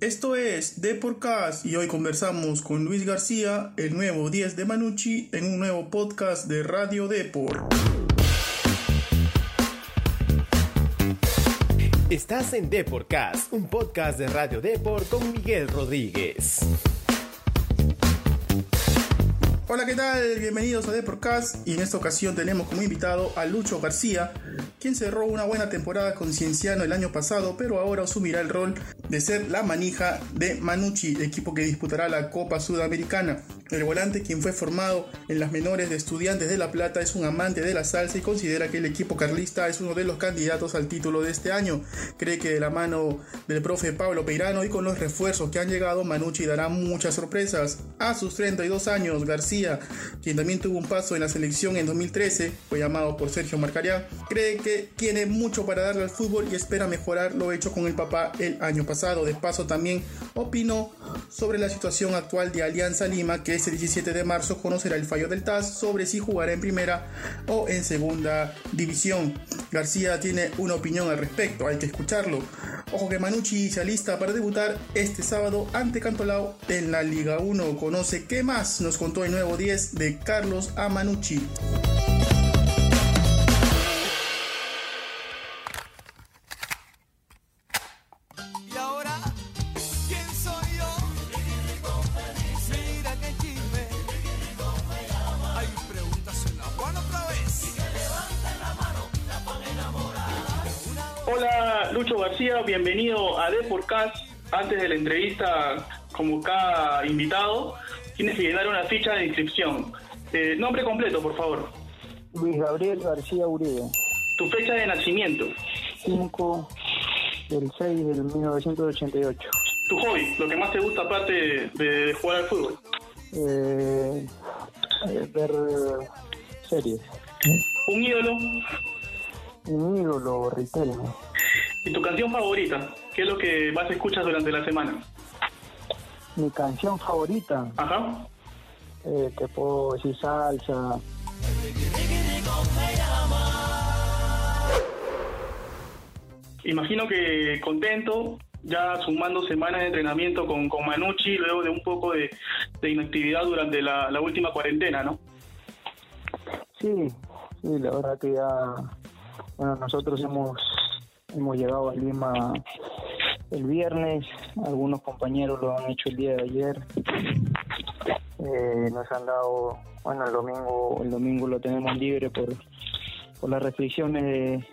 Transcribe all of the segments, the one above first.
Esto es Deporcast y hoy conversamos con Luis García, el nuevo 10 de Manucci, en un nuevo podcast de Radio Depor. Estás en Deporcast, un podcast de Radio Depor con Miguel Rodríguez. Hola, ¿qué tal? Bienvenidos a Deporcast y en esta ocasión tenemos como invitado a Lucho García, quien cerró una buena temporada con Cienciano el año pasado, pero ahora asumirá el rol de ser la manija de Manucci, equipo que disputará la Copa Sudamericana. El volante, quien fue formado en las menores de Estudiantes de La Plata, es un amante de la salsa y considera que el equipo carlista es uno de los candidatos al título de este año. Cree que de la mano del profe Pablo Peirano y con los refuerzos que han llegado, Manucci dará muchas sorpresas. A sus 32 años, García, quien también tuvo un paso en la selección en 2013, fue llamado por Sergio Marcariá, cree que tiene mucho para darle al fútbol y espera mejorar lo hecho con el papá el año pasado. De paso también opinó sobre la situación actual de Alianza Lima, que este 17 de marzo conocerá el fallo del TAS sobre si jugará en primera o en segunda división. García tiene una opinión al respecto, hay que escucharlo. Ojo que Manucci se alista para debutar este sábado ante Cantolao en la Liga 1. Conoce qué más nos contó el nuevo 10 de Carlos Amanucci. García, bienvenido a Deporcast. Antes de la entrevista, como cada invitado, tienes que llenar una ficha de inscripción. Eh, nombre completo, por favor. Luis Gabriel García Uribe. Tu fecha de nacimiento. 5 del 6 del 1988. Tu hobby, lo que más te gusta aparte de, de jugar al fútbol. Eh, eh, ver series. Un ídolo Un ídolo, Riquelme. Y tu canción favorita. ¿Qué es lo que más escuchas durante la semana? Mi canción favorita, Ajá. eh, te puedo decir salsa. Imagino que contento, ya sumando semanas de entrenamiento con, con Manucci, luego de un poco de, de inactividad durante la, la última cuarentena, ¿no? Sí, sí, la verdad que ya, bueno, nosotros hemos, hemos llegado a Lima el viernes, algunos compañeros lo han hecho el día de ayer, Eh, nos han dado, bueno, el domingo, el domingo lo tenemos libre por, por las restricciones de-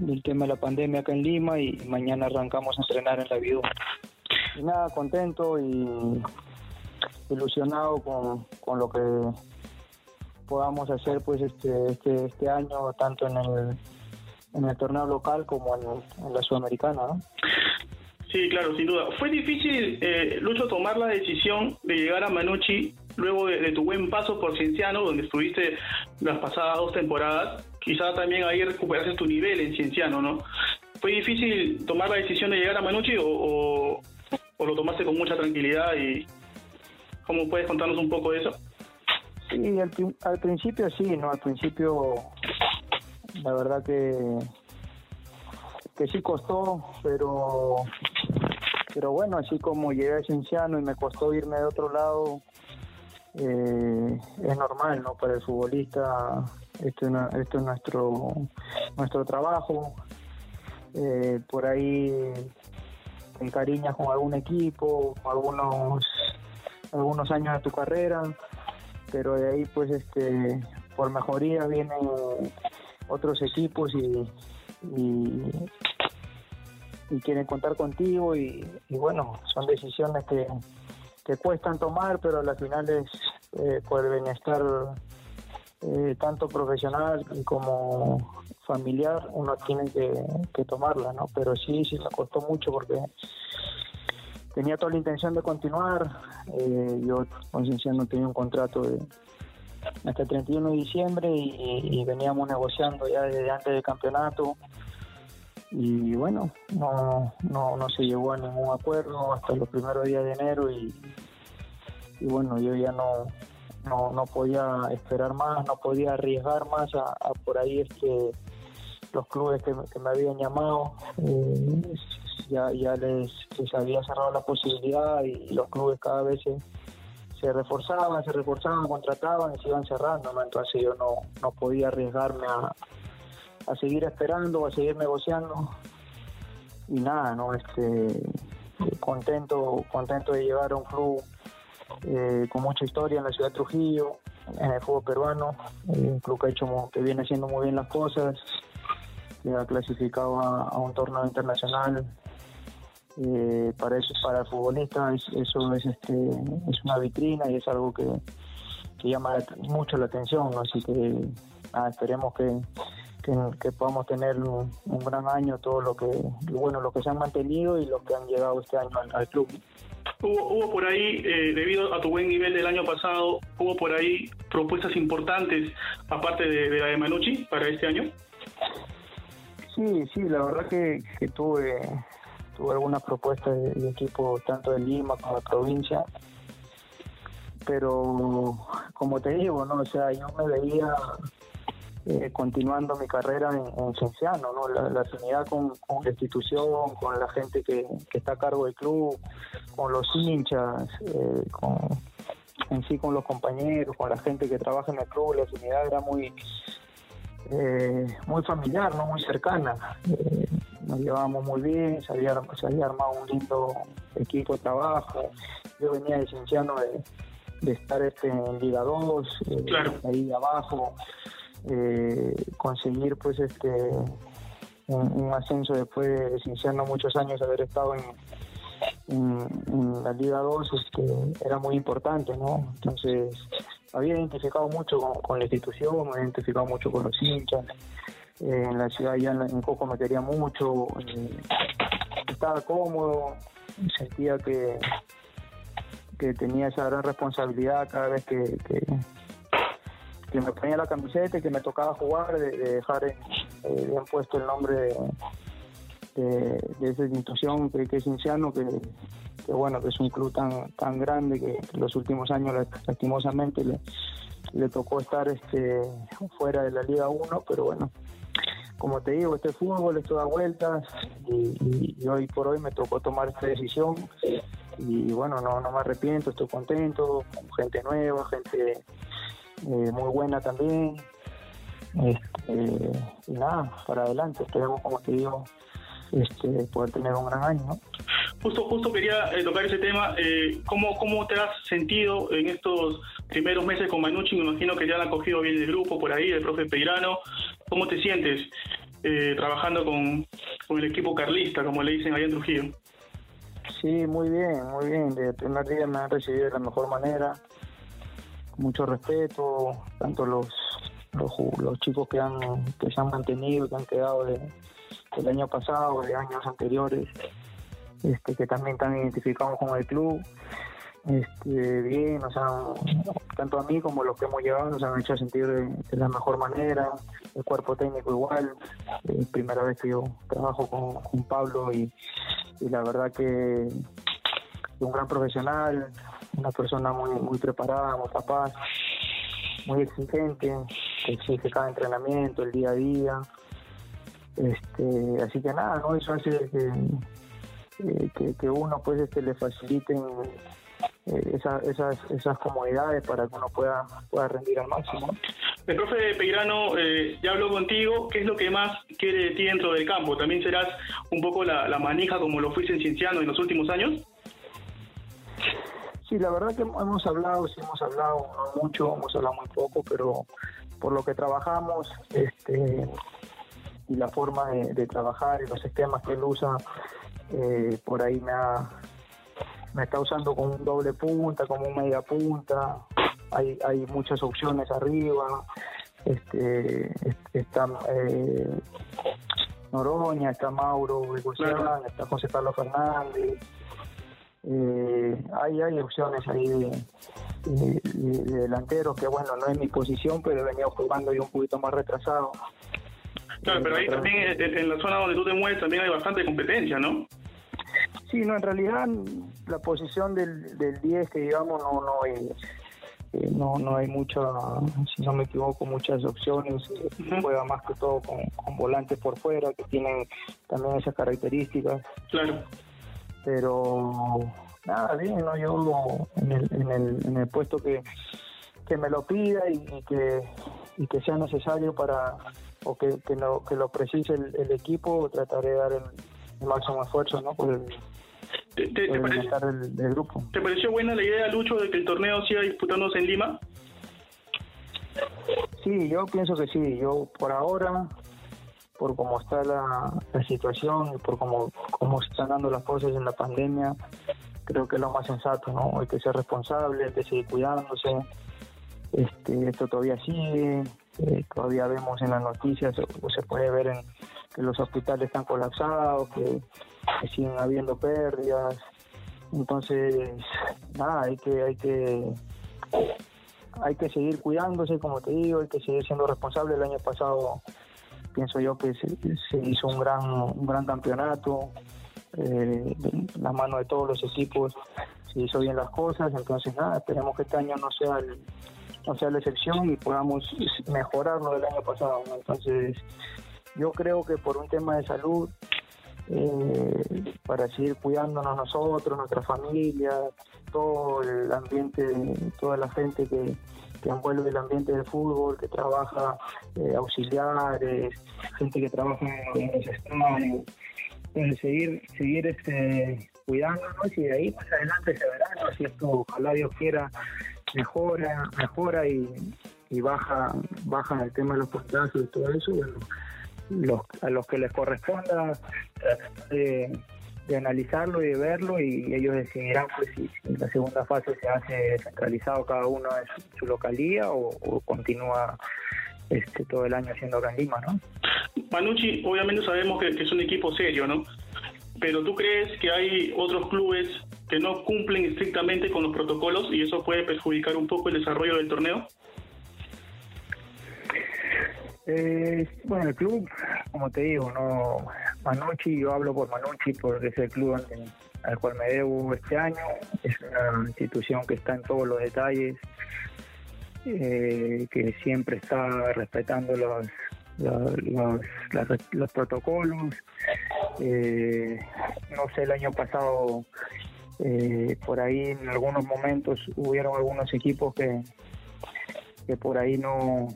del tema de la pandemia acá en Lima y mañana arrancamos a entrenar en la Vidu. Y nada, contento y ilusionado con, con lo que podamos hacer pues este este, este año tanto en el en el torneo local como en, en la sudamericana ¿no? Sí, claro, sin duda. ¿Fue difícil, eh, Lucho, tomar la decisión de llegar a Manucci luego de, de tu buen paso por Cienciano, donde estuviste las pasadas dos temporadas? Quizá también ahí recuperaste tu nivel en Cienciano, ¿no? ¿Fue difícil tomar la decisión de llegar a Manucci o, o, o lo tomaste con mucha tranquilidad? y ¿Cómo puedes contarnos un poco de eso? Sí, al, al principio sí, ¿no? Al principio la verdad que que sí costó, pero pero bueno, así como llegué a Cienciano y me costó irme de otro lado, eh, es normal, ¿no? Para el futbolista esto esto es nuestro nuestro trabajo. Eh, por ahí te encariñas con algún equipo, con algunos algunos años de tu carrera pero de ahí pues este por mejoría vienen otros equipos y, y, quieren contar contigo y, bueno son decisiones que, que cuestan tomar pero a la final es eh, por el bienestar eh, tanto profesional como familiar uno tiene que, que tomarla no pero sí sí me costó mucho porque tenía toda la intención de continuar. Eh, yo con Cienciano tenía un contrato de hasta el 31 de diciembre y, veníamos negociando ya desde antes del campeonato. Y bueno, no, no, no se llegó a ningún acuerdo hasta los primeros días de enero y, y bueno, yo ya no, no, no podía esperar más, no podía arriesgar más a, por ahí este los clubes que, que me habían llamado. Eh, ya, ya les, había cerrado la posibilidad y los clubes cada vez se, se reforzaban, se reforzaban, contrataban y se iban cerrando, ¿no? Entonces yo no, no podía arriesgarme a, a seguir esperando, a seguir negociando y nada, ¿no? Este, contento, contento de llegar a un club eh, con mucha historia en la ciudad de Trujillo, en el fútbol peruano, eh, un club que, ha hecho, que viene haciendo muy bien las cosas, que ha clasificado a, un torneo internacional. Eh, para eso para el futbolista eso es este es una vitrina y es algo que, llama mucho la atención así que esperemos que, que, podamos tener un, gran año todo lo que bueno lo que se han mantenido y los que han llegado este año al club Hubo, por ahí, eh, debido a tu buen nivel del año pasado, hubo por ahí propuestas importantes, aparte de, la de Manucci, para este año. Sí, sí, la verdad que, tuve, tuve algunas propuestas de, equipo tanto de Lima como de provincia, pero como te digo, no, o sea, yo me veía eh, continuando mi carrera en, en ¿no? La, afinidad con, la institución, con la gente que, está a cargo del club, con los hinchas, eh, con, en sí con los compañeros, con la gente que trabaja en el club, la afinidad era muy eh, muy familiar, no muy cercana. Nos llevábamos muy bien, se había, armado un lindo equipo de trabajo. Yo venía de Cienciano de, estar este en Liga 2, ahí abajo eh, conseguir pues este un, ascenso después de Cinciano muchos años haber estado en, en, la Liga 2 este, era muy importante, ¿no? Entonces había identificado mucho con, la institución, me había identificado mucho con los hinchas. En la ciudad ya en, Coco me quería mucho, eh, estaba cómodo, sentía que, que tenía esa gran responsabilidad cada vez que, que me ponía la camiseta y que me tocaba jugar, de, dejar eh, bien puesto el nombre de, de, esa institución que, es Cinciano, que, bueno, que es un club tan tan grande que en los últimos años lastimosamente le, le tocó estar este fuera de la Liga 1, pero bueno, como te digo, este fútbol, esto da vueltas y, hoy por hoy me tocó tomar esta decisión y bueno, no, no me arrepiento, estoy contento, con gente nueva, gente eh, muy buena también. Este, y nada, para adelante, esperemos, como te digo, este, poder tener un gran año. Justo, justo quería eh, tocar ese tema. Eh, ¿cómo, ¿Cómo te has sentido en estos primeros meses con Manucci? Me imagino que ya han acogido bien el grupo por ahí, el profe Peirano. ¿Cómo te sientes eh, trabajando con, con, el equipo carlista, como le dicen allá en Trujillo? Sí, muy bien, muy bien. De primer día me han recibido de la mejor manera mucho respeto, tanto los, los, chicos que, han, que se han mantenido, que han quedado de, del año pasado, de años anteriores, este, que también están identificados con el club. Este, bien, o sea, tanto a mí como los que hemos llegado nos han hecho sentir de, la mejor manera, el cuerpo técnico igual, eh, primera vez que yo trabajo con, Pablo y, y, la verdad que un gran profesional, una persona muy muy preparada, muy capaz, muy exigente, que exige cada entrenamiento, el día a día. Este, así que nada, ¿no? Eso hace que, eh, que, uno pues este, le faciliten eh, esas, esas comodidades para que uno pueda, pueda rendir al máximo. El profe Peirano eh, ya habló contigo, ¿qué es lo que más quiere de ti dentro del campo? ¿También serás un poco la, la manija como lo fuiste en Cienciano en los últimos años? Sí, la verdad que hemos hablado, sí hemos hablado mucho, hemos hablado muy poco, pero por lo que trabajamos este, y la forma de, trabajar y los sistemas que él usa, eh, por ahí me, ha, me está usando como un doble punta, como un media punta, hay, hay muchas opciones arriba, este, está eh, Noroña, está Mauro está José Carlos Fernández, eh, hay, hay opciones ahí de, delanteros que bueno, no es mi posición, pero he venido jugando yo un poquito más retrasado. Claro, pero ahí también en la zona donde tú te mueves también hay bastante competencia, ¿no? Sí, no, en realidad la posición del, del 10 que digamos no, no es, que no, no hay mucha, si no me equivoco, muchas opciones. Juega más que todo con, con volantes por fuera que tienen también esas características. Claro. Pero nada, bien, ¿no? Yo en el, en el, en el puesto que, que me lo pida y, que, y que sea necesario para o que, que, lo, que lo precise el, equipo, trataré de dar el, máximo esfuerzo ¿no? por el, ¿Te, te, grupo. ¿Te pareció buena la idea, Lucho, de que el torneo siga disputándose en Lima? Sí, yo pienso que sí. Yo por ahora, por cómo está la, la situación y por cómo, cómo se están dando las cosas en la pandemia, creo que es lo más sensato, ¿no? Hay que ser responsable, hay que seguir cuidándose. Este, esto todavía sigue, eh, todavía vemos en las noticias o, se puede ver en que los hospitales están colapsados, que, siguen habiendo pérdidas. Entonces, nada, hay que, hay que hay que seguir cuidándose, como te digo, hay que seguir siendo responsable. El año pasado pienso yo que se, hizo un gran, un gran campeonato, eh, la mano de todos los equipos se hizo bien las cosas, entonces nada, esperemos que este año no sea no sea la excepción y podamos mejorar lo del año pasado. Entonces, yo creo que por un tema de salud, eh, para seguir cuidándonos nosotros, nuestra familia, todo el ambiente, toda la gente que, envuelve el ambiente del fútbol, que trabaja eh, auxiliares, gente que trabaja en los estadios, seguir, seguir este, cuidándonos y de ahí más adelante se verá, si esto ojalá Dios quiera mejora, mejora y, y baja, baja el tema de los postazos y todo eso, bueno, los, a los que les corresponda de, analizarlo y de verlo y ellos decidirán pues si, en la segunda fase se hace centralizado cada uno en su, localía o, continúa este todo el año haciendo acá en Lima, ¿no? Obviamente sabemos que, que es un equipo serio, ¿no? Pero ¿tú crees que hay otros clubes que no cumplen estrictamente con los protocolos y eso puede perjudicar un poco el desarrollo del torneo? Eh, bueno, el club, como te digo, no Manucci, yo hablo por Manucci porque es el club al cual me debo este año, es una institución que está en todos los detalles, eh, que siempre está respetando los, los, los, protocolos. Eh, no sé, el año pasado eh, por ahí en algunos momentos hubieron algunos equipos que, que por ahí no,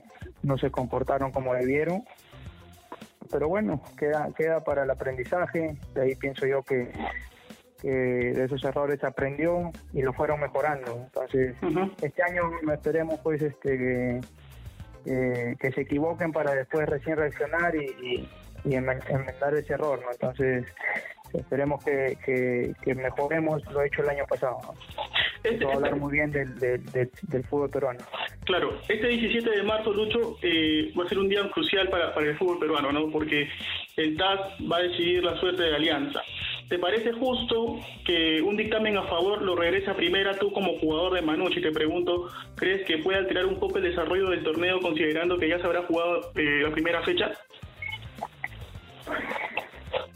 no se comportaron como debieron. Pero bueno, queda, queda para el aprendizaje. De ahí pienso yo que, de esos errores se aprendió y lo fueron mejorando. Entonces, este año esperemos pues este que se equivoquen para después recién reaccionar y, y, enmendar ese error, ¿no? Entonces, esperemos que, que, mejoremos lo hecho el año pasado. Este, a hablar este muy bien del, del, fútbol peruano. Claro, este 17 de marzo, Lucho, eh, va a ser un día crucial para, para el fútbol peruano, ¿no? Porque el TAS va a decidir la suerte de Alianza. ¿Te parece justo que un dictamen a favor lo regrese a primera tú como jugador de Manucci? Te pregunto, ¿crees que puede alterar un poco el desarrollo del torneo considerando que ya se habrá jugado eh, la primera fecha?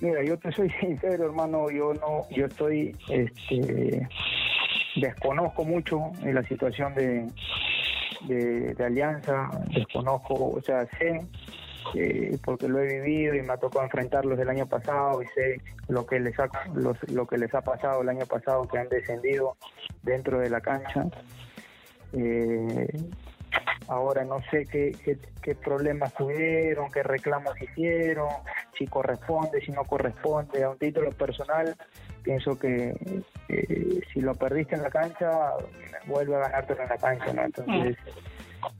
Mira, yo te soy sincero, hermano, yo no, yo estoy, este, desconozco mucho en la situación de, de, Alianza, desconozco, o sea, sé eh, porque lo he vivido y me ha tocado enfrentarlos el año pasado y sé lo que les ha lo que les ha pasado el año pasado que han descendido dentro de la cancha. Eh, ahora no sé qué, qué, problemas tuvieron qué reclamos hicieron si corresponde si no corresponde a un título personal pienso que si lo perdiste en la cancha vuelve a ganártelo en la cancha no entonces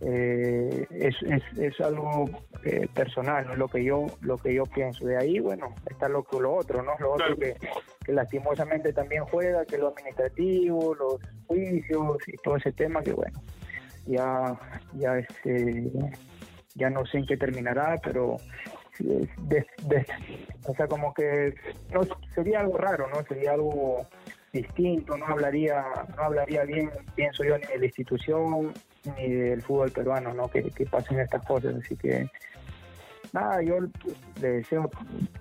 eh, es, es, es, algo eh, personal, ¿no? lo que yo lo que yo pienso. De ahí, bueno, está lo, lo otro, ¿no? Lo otro que, lastimosamente también juega, que lo administrativo, los juicios y todo ese tema que, bueno, ya, ya, este, ya no sé en qué terminará, pero o sea, como que sería algo raro, ¿no? Sería algo distinto, no hablaría, no hablaría bien, pienso yo, ni de la institución, ni del fútbol peruano, ¿no? Que, pasen estas cosas. Así que, nada, yo le deseo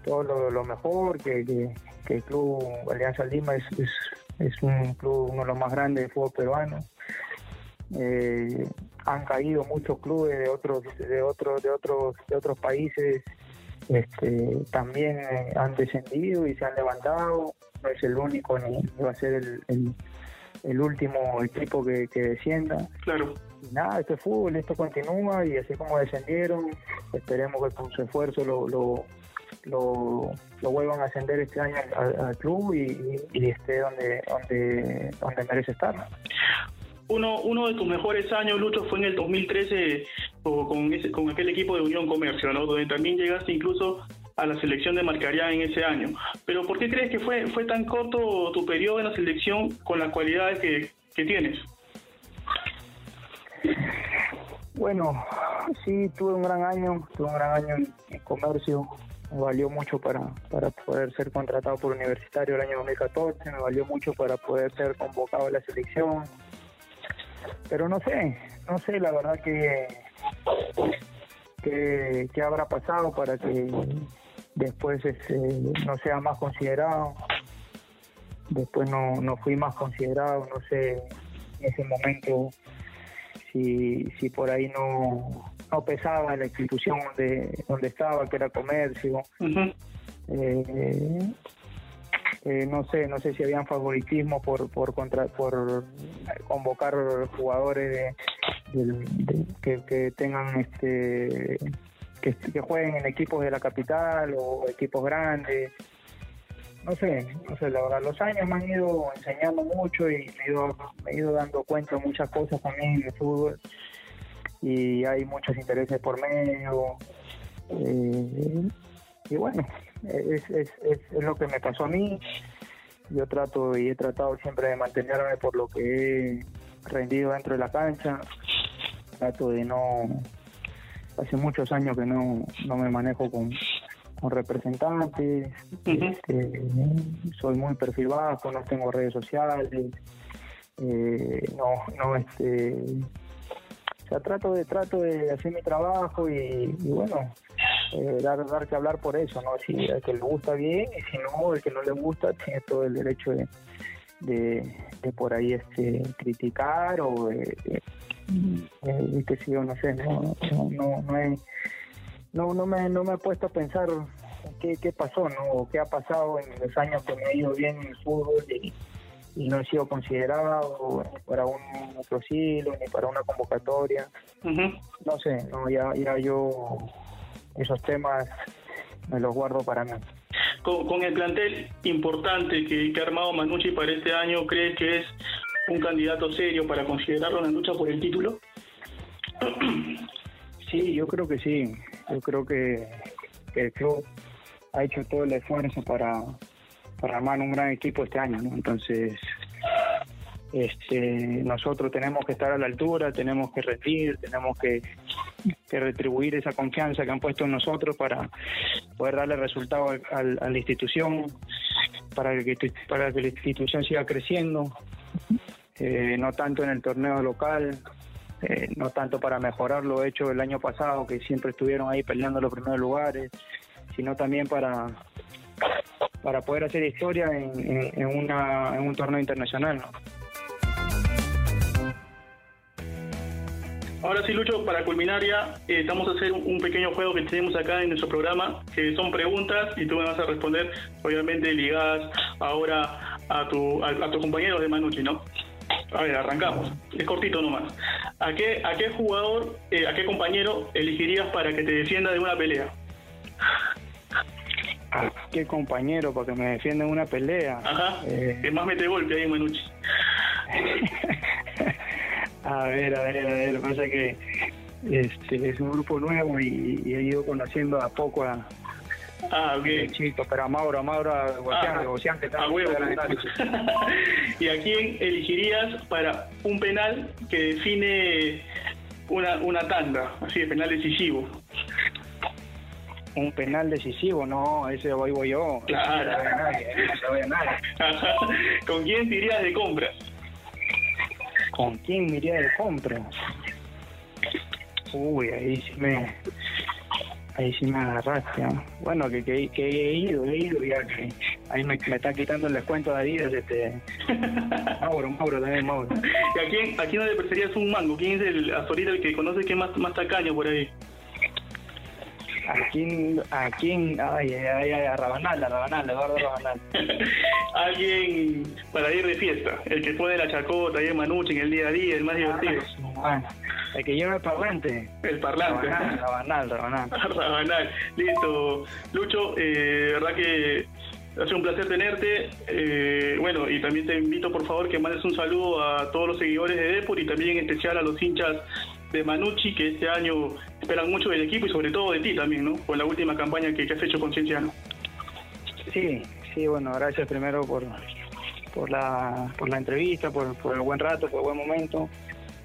todo lo, mejor, que, que, el club Alianza Lima es, es, un club uno de los más grandes del fútbol peruano. Eh, han caído muchos clubes de otros de otros de otros de otros países este, también eh, han descendido y se han levantado. No es el único ni, va a ser el, el, último equipo que, que, descienda. Claro. Y nada este fútbol esto continúa y así como descendieron esperemos que con su esfuerzo lo, lo lo, vuelvan a ascender este año al, club y, y, esté donde, donde, donde merece estar uno, uno de tus mejores años, Lucho, fue en el 2013 con, ese, con aquel equipo de Unión Comercio, ¿no? donde también llegaste incluso a la selección de Marcaría en ese año. Pero ¿por qué crees que fue, fue tan corto tu periodo en la selección con las cualidades que, tienes? Bueno, sí, tuve un gran año, tuve un gran año en, comercio, me valió mucho para, para poder ser contratado por Universitario el año 2014, me valió mucho para poder ser convocado a la selección, pero no sé, no sé la verdad que, que, habrá pasado para que después este, no sea más considerado. Después no, no fui más considerado, no sé en ese momento si, si por ahí no, no pesaba en la institución donde, donde estaba, que era comercio. Eh, no sé, no sé si habían favoritismo por por contra, por convocar jugadores que, tengan este que, jueguen en equipos de la capital o equipos grandes. No sé, no sé, la verdad, los años me han ido enseñando mucho y me he ido, me he ido dando cuenta de muchas cosas también el fútbol y hay muchos intereses por medio. Eh, y bueno, es, es, es, lo que me pasó a mí. Yo trato y he tratado siempre de mantenerme por lo que he rendido dentro de la cancha. Trato de no... Hace muchos años que no, no me manejo con, con representantes. Este, soy muy perfil bajo, no tengo redes sociales. Eh, no, no, este... O sea, trato de, trato de hacer mi trabajo y bueno, eh, dar, dar que hablar por eso, ¿no? Si al que le gusta bien y si no, el que no le gusta tiene todo el derecho de, de, por ahí este criticar o de, que si yo no sé, no, no, no, no, no, me, no me he puesto a pensar qué, qué pasó, ¿no? O qué ha pasado en los años que me he ido bien en el fútbol y, no he sido considerado ni para un otro siglo ni para una convocatoria. No sé, no ya, ya yo esos temas me los guardo para mí. Con, el plantel importante que, ha armado Manucci para este año, ¿crees que es un candidato serio para considerarlo en la lucha por el título? Sí, yo creo que sí. Yo creo que, el club ha hecho todo el esfuerzo para, para armar un gran equipo este año, ¿no? Entonces, este, nosotros tenemos que estar a la altura, tenemos que rendir, tenemos que, que retribuir esa confianza que han puesto en nosotros para poder darle resultado a, la institución, para que, para que la institución siga creciendo, eh, no tanto en el torneo local, eh, no tanto para mejorar lo hecho el año pasado, que siempre estuvieron ahí peleando los primeros lugares, sino también para para poder hacer historia en, en, una, en un torneo internacional. ¿no? Ahora sí, Lucho, para culminar ya, eh, vamos a hacer un, pequeño juego que tenemos acá en nuestro programa, que son preguntas y tú me vas a responder, obviamente ligadas ahora a tu, a, tu compañero de Manucci, ¿no? A ver, arrancamos. Es cortito nomás. ¿A qué, a qué jugador, eh, a qué compañero elegirías para que te defienda de una pelea? ¿A qué compañero para que me defienda en una pelea? Ajá. Eh... Que más mete golpe ahí Manucci. A ver, a ver, a ver, pasa que este, es un grupo nuevo y, he ido conociendo a poco a, Ah, ok. Chicos, pero a Mauro, a Mauro, a está huevo. ¿Y a quién elegirías para un penal que define una, una tanda, así de penal decisivo? Un penal decisivo, no, ese voy, voy yo. Claro. No se nadie, no se voy a nadie. ¿Con quién te irías de compras? ¿Con quién me iría de compras? Uy, ahí sí me. Ahí sí me agarraste. Bueno, que, que, he ido, he ido ya que ahí me, me está quitando el descuento de Adidas, este, Mauro, Mauro también, Mauro. ¿Y a quién, a quién no le preferirías un mango? ¿Quién es el, hasta ahorita el que conoce que es más, más tacaño por ahí? ¿A quién? ¿A quién? Ay, ay, ay, a Rabanal, a Rabanal, Eduardo Rabanal. Alguien para ir de fiesta, el que pone la chacota y el manuche en el día a día, el más divertido. Bueno, el que lleva el parlante. El parlante. Rabanal, Rabanal. Rabanal. Listo. Lucho, eh, verdad que ha sido un placer tenerte. Eh, bueno, y también te invito, por favor, que mandes un saludo a todos los seguidores de Depor y también en especial a los hinchas de Manucci, que este año esperan mucho del equipo y sobre todo de ti también, ¿no? Con la última campaña que, has hecho con Cienciano. Sí, sí, bueno, gracias primero por, por, la, por la entrevista, por, por el buen rato, por el buen momento.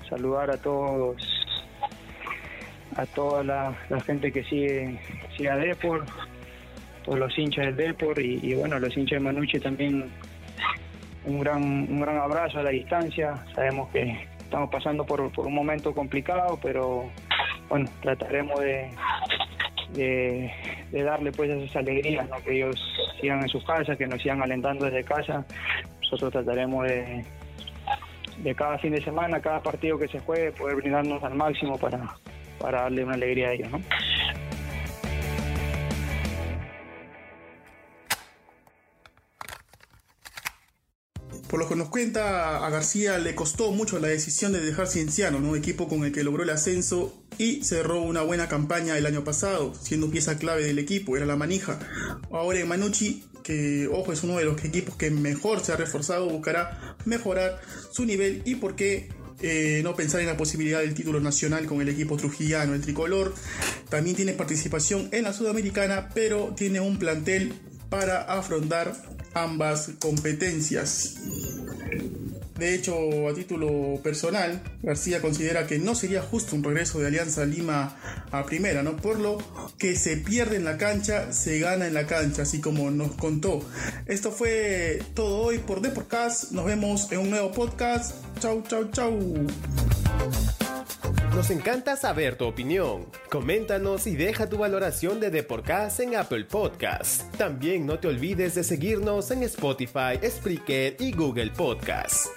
Saludar a todos, a toda la, gente que sigue, sigue a Depor, los hinchas del Depor y, bueno, los hinchas de Manucci también un gran, un gran abrazo a la distancia. Sabemos que estamos pasando por, un momento complicado, pero bueno, trataremos de, de, darle pues esas alegrías, ¿no? que ellos sigan en sus casas, que nos sigan alentando desde casa. Nosotros trataremos de, de cada fin de semana, cada partido que se juegue, poder brindarnos al máximo para, para darle una alegría a ellos. ¿no? Nos cuenta, a García le costó mucho la decisión de dejar Cienciano, un equipo con el que logró el ascenso y cerró una buena campaña el año pasado, siendo pieza clave del equipo, era la manija. Ahora en Manucci, que ojo es uno de los equipos que mejor se ha reforzado, buscará mejorar su nivel y por qué eh, no pensar en la posibilidad del título nacional con el equipo trujillano, el tricolor. También tiene participación en la sudamericana, pero tiene un plantel para afrontar ambas competencias. De hecho, a título personal, García considera que no sería justo un regreso de Alianza Lima a primera, ¿no? Por lo que se pierde en la cancha, se gana en la cancha, así como nos contó. Esto fue todo hoy por The Podcast. Nos vemos en un nuevo podcast. Chau, chau, chau. Nos encanta saber tu opinión. Coméntanos y deja tu valoración de Deporcast en Apple Podcasts. También no te olvides de seguirnos en Spotify, Spreaker y Google Podcasts.